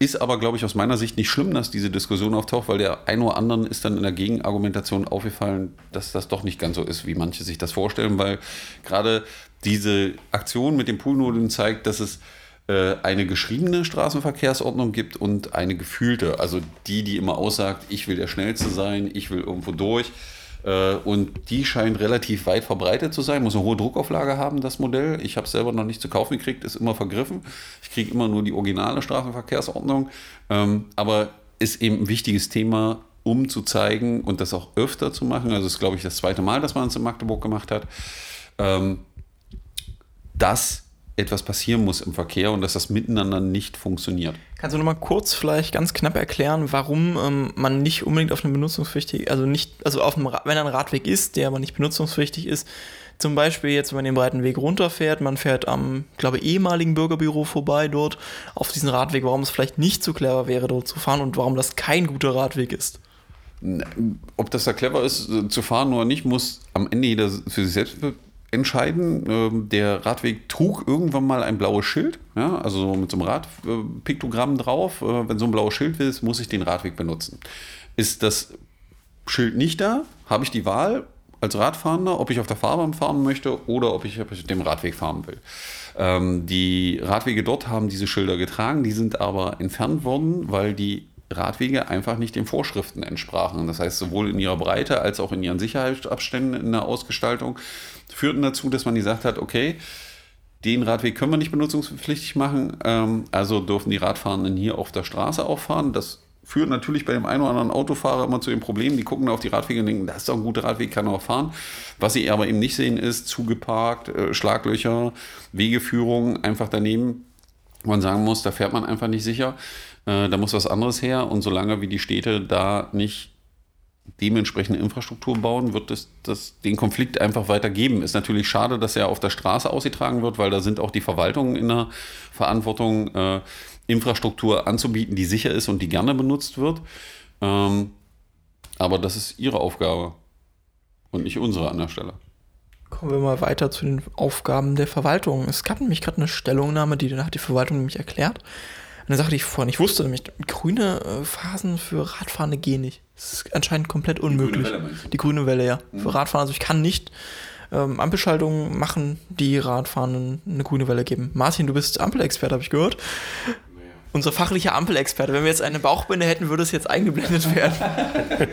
S3: ist aber, glaube ich, aus meiner Sicht nicht schlimm, dass diese Diskussion auftaucht, weil der ein oder anderen ist dann in der Gegenargumentation aufgefallen, dass das doch nicht ganz so ist, wie manche sich das vorstellen, weil gerade diese Aktion mit den Poolnudeln zeigt, dass es äh, eine geschriebene Straßenverkehrsordnung gibt und eine gefühlte, also die, die immer aussagt, ich will der Schnellste sein, ich will irgendwo durch. Äh, Und die scheint relativ weit verbreitet zu sein. Muss eine hohe Druckauflage haben, das Modell. Ich habe es selber noch nicht zu kaufen gekriegt, ist immer vergriffen. Ich kriege immer nur die originale Straßenverkehrsordnung. Ähm, Aber ist eben ein wichtiges Thema, um zu zeigen und das auch öfter zu machen. Also ist, glaube ich, das zweite Mal, dass man es in Magdeburg gemacht hat. Ähm, dass etwas passieren muss im Verkehr und dass das miteinander nicht funktioniert.
S1: Kannst du noch mal kurz vielleicht ganz knapp erklären, warum ähm, man nicht unbedingt auf einem benutzungspflichtig, also nicht, also auf einem, wenn ein Radweg ist, der aber nicht benutzungspflichtig ist, zum Beispiel jetzt, wenn man den breiten Weg runterfährt, man fährt am, glaube ehemaligen Bürgerbüro vorbei dort auf diesen Radweg, warum es vielleicht nicht so clever wäre, dort zu fahren und warum das kein guter Radweg ist.
S3: Ob das da clever ist, äh, zu fahren oder nicht, muss am Ende jeder für sich selbst entscheiden. Ähm, Der Radweg trug irgendwann mal ein blaues Schild, ja, also so mit so einem Radpiktogramm drauf. Äh, Wenn so ein blaues Schild ist, muss ich den Radweg benutzen. Ist das Schild nicht da, habe ich die Wahl als Radfahrender, ob ich auf der Fahrbahn fahren möchte oder ob ich auf dem Radweg fahren will. Ähm, die Radwege dort haben diese Schilder getragen, die sind aber entfernt worden, weil die Radwege einfach nicht den Vorschriften entsprachen. Das heißt, sowohl in ihrer Breite als auch in ihren Sicherheitsabständen in der Ausgestaltung führten dazu, dass man gesagt hat, okay, den Radweg können wir nicht benutzungspflichtig machen, ähm, also dürfen die Radfahrenden hier auf der Straße auffahren. Das führt natürlich bei dem einen oder anderen Autofahrer immer zu dem Problem, die gucken auf die Radwege und denken, das ist doch ein guter Radweg, kann auch fahren. Was sie aber eben nicht sehen, ist zugeparkt, äh, Schlaglöcher, Wegeführung einfach daneben. Man sagen muss, da fährt man einfach nicht sicher, äh, da muss was anderes her und solange wie die Städte da nicht dementsprechende Infrastruktur bauen, wird es das, den Konflikt einfach weitergeben. Ist natürlich schade, dass er auf der Straße ausgetragen wird, weil da sind auch die Verwaltungen in der Verantwortung, äh, Infrastruktur anzubieten, die sicher ist und die gerne benutzt wird. Ähm, aber das ist ihre Aufgabe und nicht unsere an der Stelle.
S1: Kommen wir mal weiter zu den Aufgaben der Verwaltung. Es gab nämlich gerade eine Stellungnahme, die hat die Verwaltung nämlich erklärt. Eine Sache, die ich vorher nicht wusste, nämlich grüne äh, Phasen für Radfahrende gehen nicht. Das ist anscheinend komplett unmöglich.
S3: Welle meinst du?
S1: Die grüne Welle, ja. Für Radfahren. Also ich kann nicht ähm, Ampelschaltungen machen, die Radfahrenden eine grüne Welle geben. Martin, du bist Ampelexperte, habe ich gehört. Unser fachlicher Ampelexperte. Wenn wir jetzt eine Bauchbinde hätten, würde es jetzt eingeblendet werden.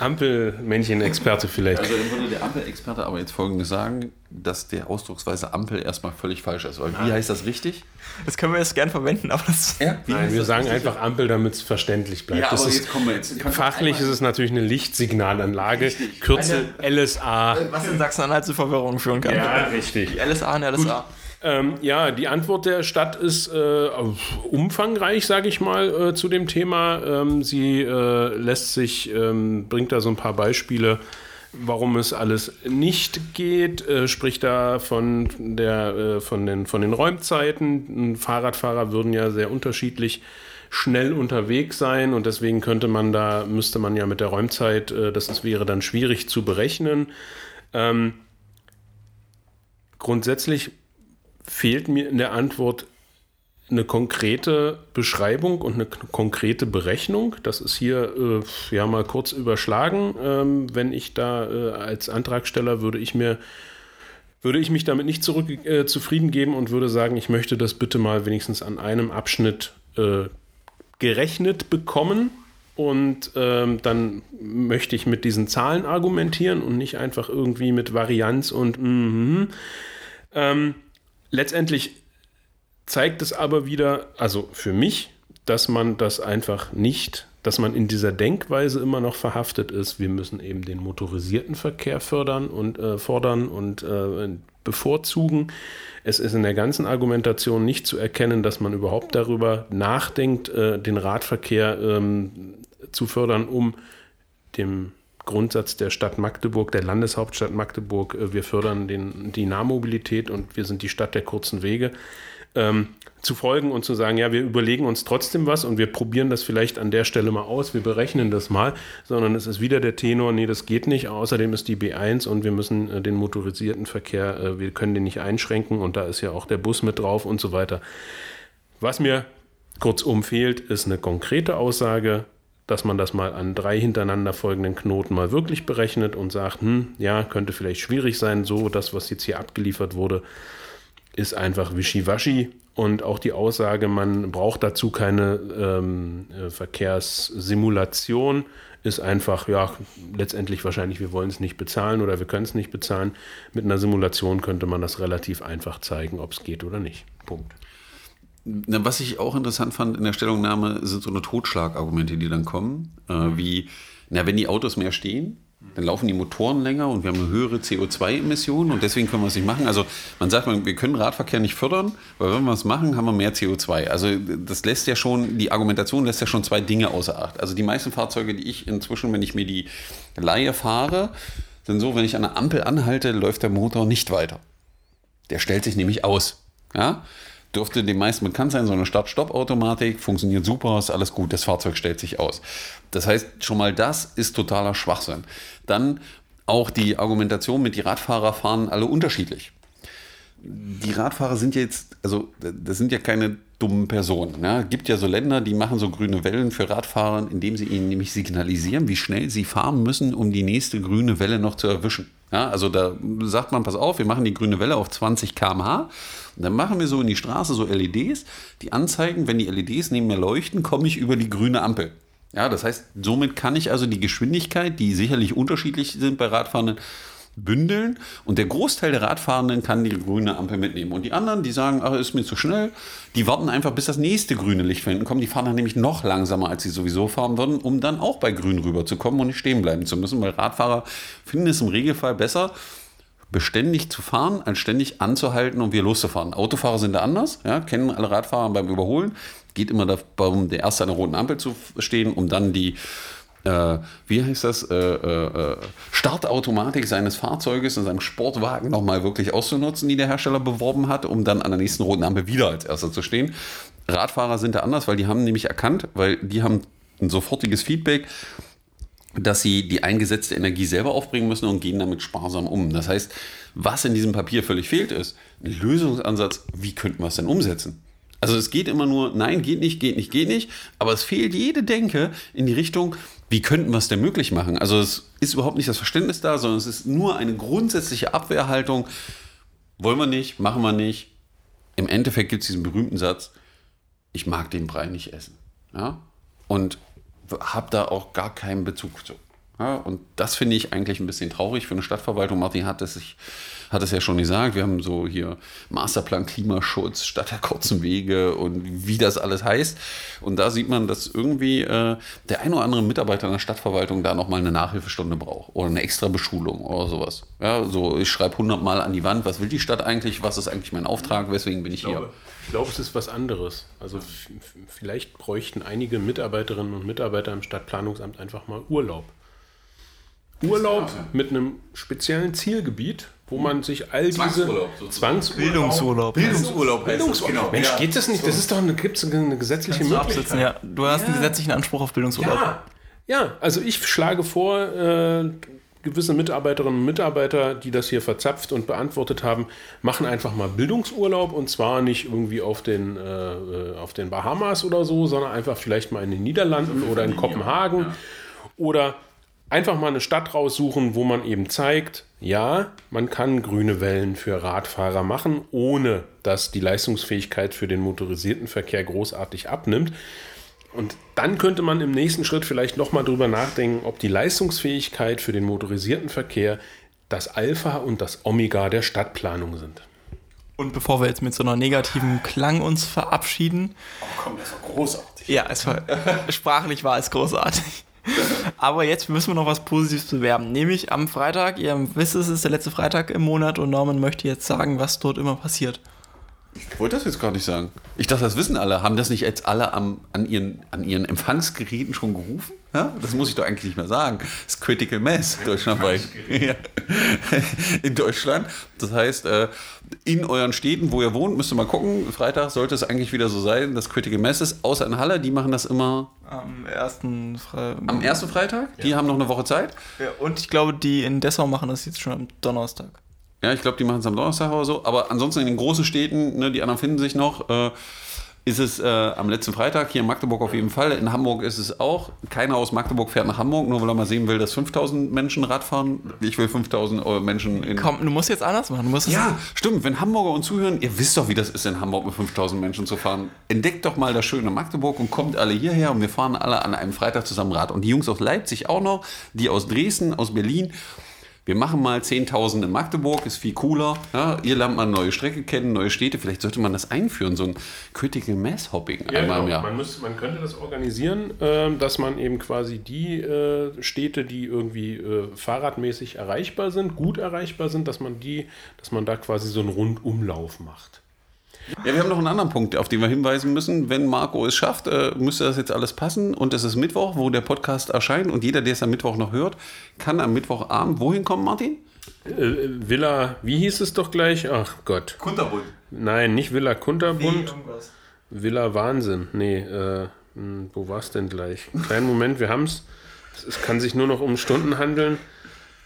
S2: Ampelmännchen-Experte vielleicht.
S3: Also dann würde der Ampelexperte aber jetzt folgendes sagen, dass der Ausdrucksweise Ampel erstmal völlig falsch ist. Weil wie heißt das richtig?
S1: Das können wir jetzt gern verwenden, aber das.
S3: Ja, wie
S2: Nein, wir
S3: das
S2: sagen
S3: richtig?
S2: einfach Ampel, damit es verständlich bleibt.
S3: Ja, aber
S2: ist,
S3: jetzt kommen wir jetzt.
S2: Fachlich ist es natürlich eine Lichtsignalanlage. Kürzel LSA.
S1: Was in Sachsen-Anhalt zu Verwirrung führen kann.
S2: Ja, richtig.
S1: LSA und LSA.
S2: Ähm, ja, die Antwort der Stadt ist äh, umfangreich, sage ich mal, äh, zu dem Thema. Ähm, sie äh, lässt sich, ähm, bringt da so ein paar Beispiele, warum es alles nicht geht, äh, spricht da von, der, äh, von, den, von den Räumzeiten. Fahrradfahrer würden ja sehr unterschiedlich schnell unterwegs sein und deswegen könnte man da, müsste man ja mit der Räumzeit, äh, das wäre dann schwierig zu berechnen. Ähm, grundsätzlich fehlt mir in der Antwort eine konkrete Beschreibung und eine konkrete Berechnung. Das ist hier äh, ja mal kurz überschlagen. Ähm, wenn ich da äh, als Antragsteller würde ich mir würde ich mich damit nicht zurück äh, zufrieden geben und würde sagen, ich möchte das bitte mal wenigstens an einem Abschnitt äh, gerechnet bekommen. Und ähm, dann möchte ich mit diesen Zahlen argumentieren und nicht einfach irgendwie mit Varianz und mhm. ähm, letztendlich zeigt es aber wieder, also für mich, dass man das einfach nicht, dass man in dieser Denkweise immer noch verhaftet ist. Wir müssen eben den motorisierten Verkehr fördern und äh, fordern und äh, bevorzugen. Es ist in der ganzen Argumentation nicht zu erkennen, dass man überhaupt darüber nachdenkt, äh, den Radverkehr ähm, zu fördern, um dem Grundsatz der Stadt Magdeburg, der Landeshauptstadt Magdeburg, äh, wir fördern den, die Nahmobilität und wir sind die Stadt der kurzen Wege, ähm, zu folgen und zu sagen, ja, wir überlegen uns trotzdem was und wir probieren das vielleicht an der Stelle mal aus, wir berechnen das mal, sondern es ist wieder der Tenor, nee, das geht nicht, außerdem ist die B1 und wir müssen äh, den motorisierten Verkehr, äh, wir können den nicht einschränken und da ist ja auch der Bus mit drauf und so weiter. Was mir kurzum fehlt, ist eine konkrete Aussage, dass man das mal an drei hintereinander folgenden Knoten mal wirklich berechnet und sagt, hm, ja, könnte vielleicht schwierig sein, so das, was jetzt hier abgeliefert wurde, ist einfach wischiwaschi. Und auch die Aussage, man braucht dazu keine ähm, äh, Verkehrssimulation, ist einfach, ja, letztendlich wahrscheinlich, wir wollen es nicht bezahlen oder wir können es nicht bezahlen. Mit einer Simulation könnte man das relativ einfach zeigen, ob es geht oder nicht. Punkt.
S3: Was ich auch interessant fand in der Stellungnahme, sind so eine Totschlagargumente, die dann kommen. Äh, wie, na, wenn die Autos mehr stehen, dann laufen die Motoren länger und wir haben eine höhere CO2-Emission und deswegen können wir es nicht machen. Also man sagt, wir können Radverkehr nicht fördern, weil wenn wir es machen, haben wir mehr CO2. Also das lässt ja schon, die Argumentation lässt ja schon zwei Dinge außer Acht. Also die meisten Fahrzeuge, die ich inzwischen, wenn ich mir die Laie fahre, sind so, wenn ich an der Ampel anhalte, läuft der Motor nicht weiter. Der stellt sich nämlich aus. Ja? Dürfte den meisten bekannt sein, so eine Start-Stopp-Automatik funktioniert super, ist alles gut, das Fahrzeug stellt sich aus. Das heißt, schon mal das ist totaler Schwachsinn. Dann auch die Argumentation mit die Radfahrer fahren alle unterschiedlich. Die Radfahrer sind jetzt, also das sind ja keine dummen Personen. Ne? Gibt ja so Länder, die machen so grüne Wellen für Radfahrer, indem sie ihnen nämlich signalisieren, wie schnell sie fahren müssen, um die nächste grüne Welle noch zu erwischen. Ja, also da sagt man, pass auf, wir machen die grüne Welle auf 20 km/h. Und dann machen wir so in die Straße so LEDs, die anzeigen, wenn die LEDs neben mir leuchten, komme ich über die grüne Ampel. Ja, das heißt, somit kann ich also die Geschwindigkeit, die sicherlich unterschiedlich sind bei Radfahrenden, bündeln und der Großteil der Radfahrenden kann die grüne Ampel mitnehmen. Und die anderen, die sagen, ach, ist mir zu schnell, die warten einfach, bis das nächste grüne Licht von hinten kommt. Die fahren dann nämlich noch langsamer, als sie sowieso fahren würden, um dann auch bei grün rüberzukommen und nicht stehen bleiben zu müssen, weil Radfahrer finden es im Regelfall besser, beständig zu fahren, als ständig anzuhalten und wir loszufahren. Autofahrer sind da anders, ja, kennen alle Radfahrer beim Überholen. Geht immer darum, der Erste an der roten Ampel zu stehen, um dann die äh, wie heißt das, äh, äh, Startautomatik seines Fahrzeuges in seinem Sportwagen nochmal wirklich auszunutzen, die der Hersteller beworben hat, um dann an der nächsten roten Ampel wieder als Erster zu stehen. Radfahrer sind da anders, weil die haben nämlich erkannt, weil die haben ein sofortiges Feedback, dass sie die eingesetzte Energie selber aufbringen müssen und gehen damit sparsam um. Das heißt, was in diesem Papier völlig fehlt, ist ein Lösungsansatz, wie könnten wir es denn umsetzen? Also es geht immer nur, nein, geht nicht, geht nicht, geht nicht. Aber es fehlt jede Denke in die Richtung, wie könnten wir es denn möglich machen? Also es ist überhaupt nicht das Verständnis da, sondern es ist nur eine grundsätzliche Abwehrhaltung. Wollen wir nicht, machen wir nicht. Im Endeffekt gibt es diesen berühmten Satz, ich mag den Brei nicht essen. Ja? Und habe da auch gar keinen Bezug zu. Ja? Und das finde ich eigentlich ein bisschen traurig für eine Stadtverwaltung. Martin hat es sich hat es ja schon gesagt, wir haben so hier Masterplan Klimaschutz, Stadt der kurzen Wege und wie das alles heißt. Und da sieht man, dass irgendwie äh, der ein oder andere Mitarbeiter in der Stadtverwaltung da nochmal eine Nachhilfestunde braucht oder eine extra Beschulung oder sowas. Ja, so ich schreibe hundertmal an die Wand, was will die Stadt eigentlich, was ist eigentlich mein Auftrag, weswegen bin ich,
S2: Ich glaube,
S3: hier.
S2: ich glaube, es ist was anderes. Also vielleicht bräuchten einige Mitarbeiterinnen und Mitarbeiter im Stadtplanungsamt einfach mal Urlaub. Urlaub mit einem speziellen Zielgebiet, wo man sich all diese
S3: Zwangsurlaub
S1: Bildungsurlaub.
S3: Bildungsurlaub heißt
S2: Bildungsurlaub. Mensch, geht das nicht? Das ist doch eine, gibt's eine gesetzliche Möglichkeit.
S1: ja. Du hast einen gesetzlichen Anspruch auf Bildungsurlaub.
S2: Ja, ja, also ich schlage vor, äh, gewisse Mitarbeiterinnen und Mitarbeiter, die das hier verzapft und beantwortet haben, machen einfach mal Bildungsurlaub und zwar nicht irgendwie auf den, äh, äh, auf den Bahamas oder so, sondern einfach vielleicht mal in den Niederlanden oder in Kopenhagen oder einfach mal eine Stadt raussuchen, wo man eben zeigt, ja, man kann grüne Wellen für Radfahrer machen, ohne dass die Leistungsfähigkeit für den motorisierten Verkehr großartig abnimmt. Und dann könnte man im nächsten Schritt vielleicht nochmal drüber nachdenken, ob die Leistungsfähigkeit für den motorisierten Verkehr das Alpha und das Omega der Stadtplanung sind.
S1: Und bevor wir jetzt mit so einer negativen Klang uns verabschieden,
S3: Komm, das doch großartig.
S1: ja, es war, sprachlich war es großartig. Aber jetzt müssen wir noch was Positives bewerben. Nämlich am Freitag, ihr wisst es, ist der letzte Freitag im Monat und Norman möchte jetzt sagen, was dort immer passiert.
S3: Ich wollte das jetzt gar nicht sagen. Ich dachte, das wissen alle. Haben das nicht jetzt alle am, an, ihren, an ihren Empfangsgeräten schon gerufen? Ja? Das muss ich doch eigentlich nicht mehr sagen. Das ist Critical Mass deutschlandweit. Ja. In Deutschland. Das heißt, äh, in euren Städten, wo ihr wohnt, müsst ihr mal gucken. Freitag sollte es eigentlich wieder so sein, dass Critical Mass ist. Außer in Halle, die machen das immer
S1: Am ersten Fre
S3: am ersten Freitag. Die haben noch eine Woche Zeit.
S1: Ja, und ich glaube, die in Dessau machen das jetzt schon am Donnerstag.
S3: Ja, ich glaube, die machen es am Donnerstag oder so. Aber ansonsten in den großen Städten, ne, die anderen finden sich noch, äh, ist es äh, am letzten Freitag. Hier in Magdeburg auf jeden Fall. In Hamburg ist es auch. Keiner aus Magdeburg fährt nach Hamburg, nur weil er mal sehen will, dass 5000 Menschen Rad fahren. Ich will 5000 äh, Menschen in.
S1: Komm, du musst jetzt anders machen. Du musst
S3: Ja, stimmt. Wenn Hamburger uns zuhören, ihr wisst doch, wie das ist, in Hamburg mit 5000 Menschen zu fahren. Entdeckt doch mal das schöne Magdeburg und kommt alle hierher und wir fahren alle an einem Freitag zusammen Rad. Und die Jungs aus Leipzig auch noch, die aus Dresden, aus Berlin. Wir machen mal 10.000 in Magdeburg, ist viel cooler. Ja, ihr lernt mal neue Strecke kennen, neue Städte. Vielleicht sollte man das einführen, so ein Critical Mass Hopping einmal im Jahr.
S2: Man, muss, man könnte das organisieren, ähm, dass man eben quasi die äh, Städte, die irgendwie äh, fahrradmäßig erreichbar sind, gut erreichbar sind, dass man die, dass man da quasi so einen Rundumlauf macht.
S3: Ja, wir haben noch einen anderen Punkt, auf den wir hinweisen müssen. Wenn Marco es schafft, äh, müsste das jetzt alles passen. Und es ist Mittwoch, wo der Podcast erscheint. Und jeder, der es am Mittwoch noch hört, kann am Mittwochabend wohin kommen, Martin?
S2: Äh, Villa, wie hieß es doch gleich? Ach Gott.
S3: Kunterbund.
S2: Nein, nicht Villa Kunterbund. Villa Wahnsinn. Nee, äh, hm, wo war es denn gleich? Kleinen Moment, wir haben es. Es kann sich nur noch um Stunden handeln.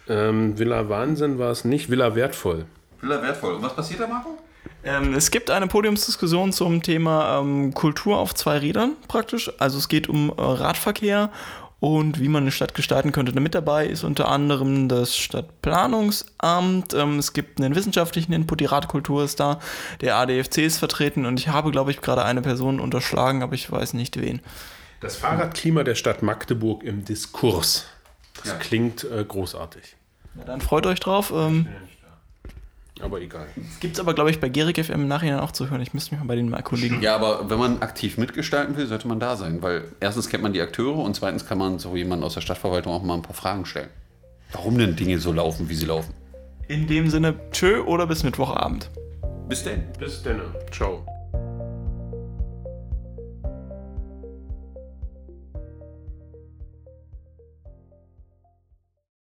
S2: Ähm, Villa Wahnsinn war es nicht, Villa Wertvoll.
S3: Villa wertvoll. Und was passiert da, Marco?
S1: Ähm, es gibt eine Podiumsdiskussion zum Thema ähm, Kultur auf zwei Rädern praktisch. Also es geht um äh, Radverkehr und wie man eine Stadt gestalten könnte. Mit dabei ist unter anderem das Stadtplanungsamt. Ähm, es gibt einen wissenschaftlichen Input, die Radkultur ist da, der ADFC ist vertreten und ich habe, glaube ich, gerade eine Person unterschlagen, aber ich weiß nicht wen.
S2: Das Fahrradklima der Stadt Magdeburg im Diskurs. Das
S3: Ja.
S2: klingt äh, großartig.
S1: Ja, dann freut euch drauf. Ähm,
S2: Aber egal.
S1: Gibt es aber, glaube ich, bei Gerik FM im Nachhinein auch zu hören. Ich müsste mich mal bei denen mal erkundigen.
S3: Ja, aber wenn man aktiv mitgestalten will, sollte man da sein. Weil erstens kennt man die Akteure und zweitens kann man so jemanden aus der Stadtverwaltung auch mal ein paar Fragen stellen. Warum denn Dinge so laufen, wie sie laufen?
S1: In dem Sinne, tschö oder bis Mittwochabend.
S3: Bis denn.
S2: Bis dann. Ciao.